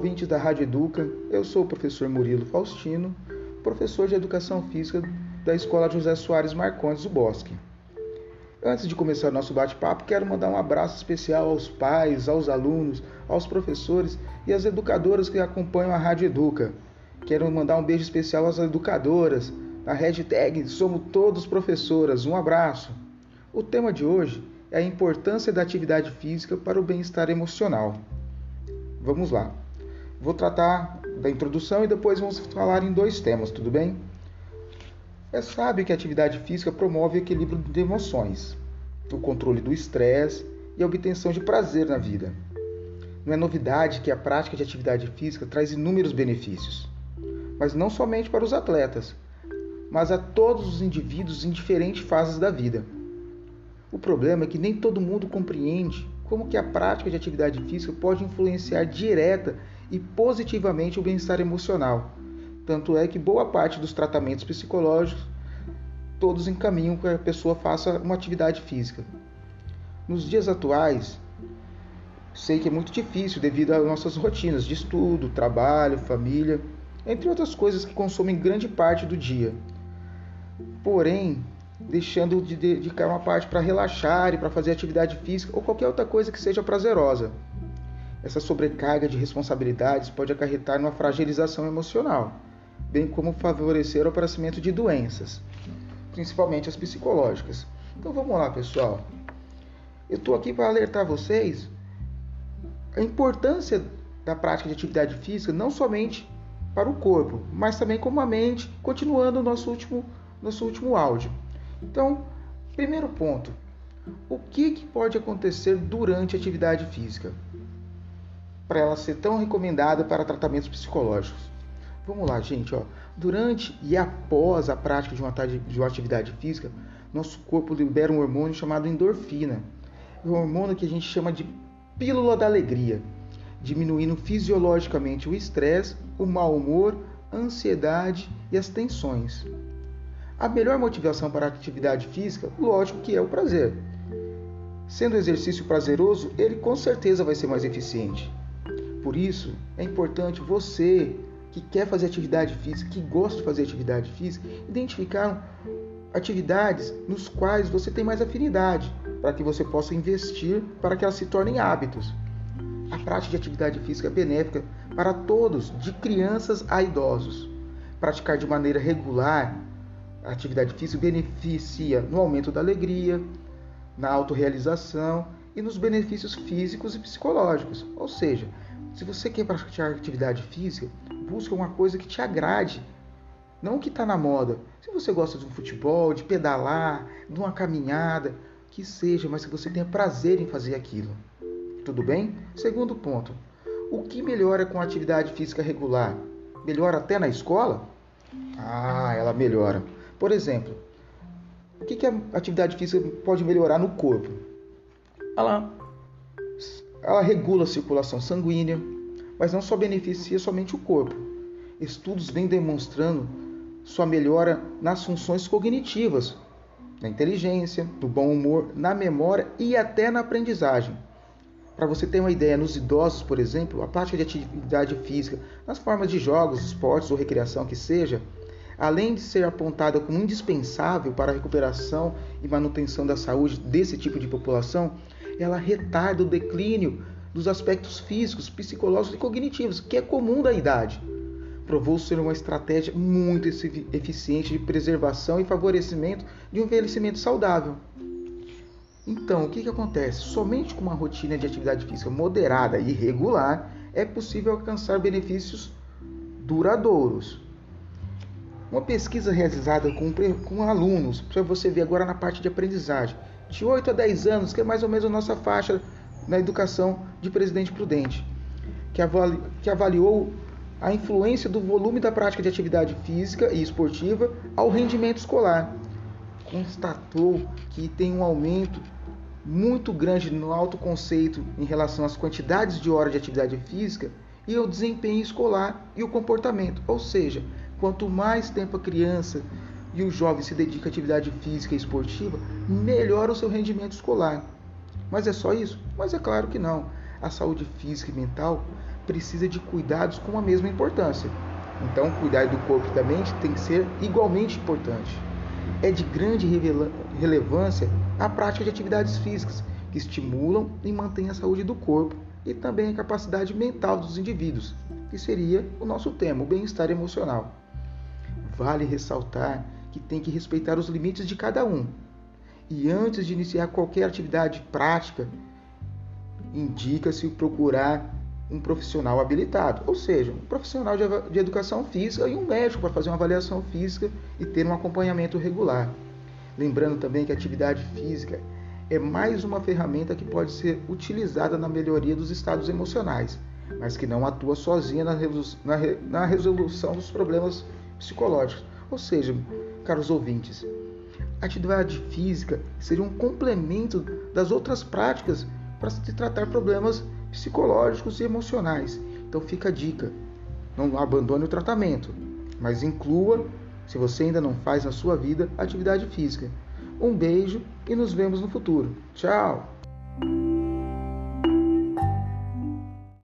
ouvintes da Rádio Educa. Eu sou o professor Murilo Faustino, professor de Educação Física da Escola José Soares Marcondes do Bosque. Antes de começar nosso bate-papo, quero mandar um abraço especial aos pais, aos alunos, aos professores e às educadoras que acompanham a Rádio Educa. Quero mandar um beijo especial às educadoras, a hashtag Somos Todos Professoras. Um abraço! O tema de hoje é a importância da atividade física para o bem-estar emocional. Vamos lá. Vou tratar da introdução e depois vamos falar em dois temas, tudo bem? É sábio que a atividade física promove o equilíbrio de emoções, o controle do estresse e a obtenção de prazer na vida. Não é novidade que a prática de atividade física traz inúmeros benefícios, mas não somente para os atletas, mas a todos os indivíduos em diferentes fases da vida. O problema é que nem todo mundo compreende como que a prática de atividade física pode influenciar direta e positivamente o bem-estar emocional. Tanto é que boa parte dos tratamentos psicológicos todos encaminham que a pessoa faça uma atividade física. Nos dias atuais, sei que é muito difícil devido às nossas rotinas de estudo, trabalho, família, entre outras coisas que consomem grande parte do dia. Porém, deixando de dedicar uma parte para relaxar e para fazer atividade física ou qualquer outra coisa que seja prazerosa. Essa sobrecarga de responsabilidades pode acarretar numa fragilização emocional, bem como favorecer o aparecimento de doenças, principalmente as psicológicas. Então vamos lá, pessoal. Eu estou aqui para alertar vocês a importância da prática de atividade física não somente para o corpo, mas também como a mente, continuando o nosso último, nosso último áudio. Então, primeiro ponto: o que, que pode acontecer durante a atividade física para ela ser tão recomendada para tratamentos psicológicos? Vamos lá, gente. Ó. Durante e após a prática de uma, de uma atividade física, nosso corpo libera um hormônio chamado endorfina. Um hormônio que a gente chama de pílula da alegria, diminuindo fisiologicamente o estresse, o mau humor, a ansiedade e as tensões. A melhor motivação para a atividade física, lógico que é o prazer. Sendo o exercício prazeroso, ele com certeza vai ser mais eficiente. Por isso, é importante você que quer fazer atividade física, que gosta de fazer atividade física, identificar atividades nos quais você tem mais afinidade, para que você possa investir para que elas se tornem hábitos. A prática de atividade física é benéfica para todos, de crianças a idosos. Praticar de maneira regular a atividade física beneficia no aumento da alegria, na autorrealização e nos benefícios físicos e psicológicos. Ou seja, se você quer praticar atividade física, busque uma coisa que te agrade, não o que está na moda. Se você gosta de um futebol, de pedalar, de uma caminhada, que seja, mas que você tenha prazer em fazer aquilo. Tudo bem? Segundo ponto. O que melhora com a atividade física regular? Melhora até na escola? Ah, ela melhora. Por exemplo, o que, que a atividade física pode melhorar no corpo? Ela, ela regula a circulação sanguínea, mas não só beneficia somente o corpo. Estudos vêm demonstrando sua melhora nas funções cognitivas, na inteligência, no bom humor, na memória e até na aprendizagem. Para você ter uma ideia, nos idosos, por exemplo, a prática de atividade física, nas formas de jogos, esportes ou recreação que seja, além de ser apontada como indispensável para a recuperação e manutenção da saúde desse tipo de população, ela retarda o declínio dos aspectos físicos, psicológicos e cognitivos, que é comum da idade. Provou ser uma estratégia muito eficiente de preservação e favorecimento de um envelhecimento saudável. Então, o que, que acontece? Somente com uma rotina de atividade física moderada e regular é possível alcançar benefícios duradouros. Uma pesquisa realizada com, com alunos, para você ver agora na parte de aprendizagem, de 8 a 10 anos, que é mais ou menos a nossa faixa na educação de Presidente Prudente, que, avali, que avaliou a influência do volume da prática de atividade física e esportiva ao rendimento escolar. Constatou que tem um aumento muito grande no autoconceito em relação às quantidades de horas de atividade física e ao desempenho escolar e o comportamento, ou seja, Quanto mais tempo a criança e o jovem se dedica à atividade física e esportiva, melhor o seu rendimento escolar. Mas é só isso? Mas é claro que não. A saúde física e mental precisa de cuidados com a mesma importância. Então, cuidar do corpo e da mente tem que ser igualmente importante. É de grande relevância a prática de atividades físicas que estimulam e mantêm a saúde do corpo e também a capacidade mental dos indivíduos, que seria o nosso tema, o bem-estar emocional. Vale ressaltar que tem que respeitar os limites de cada um. E antes de iniciar qualquer atividade prática, indica-se procurar um profissional habilitado, ou seja, um profissional de, educação física e um médico para fazer uma avaliação física e ter um acompanhamento regular. Lembrando também que a atividade física é mais uma ferramenta que pode ser utilizada na melhoria dos estados emocionais, mas que não atua sozinha na resolução dos problemas psicológicos. Ou seja, caros ouvintes, a atividade física seria um complemento das outras práticas para se tratar problemas psicológicos e emocionais. Então fica a dica: não abandone o tratamento, mas inclua, se você ainda não faz na sua vida, atividade física. Um beijo e nos vemos no futuro. Tchau!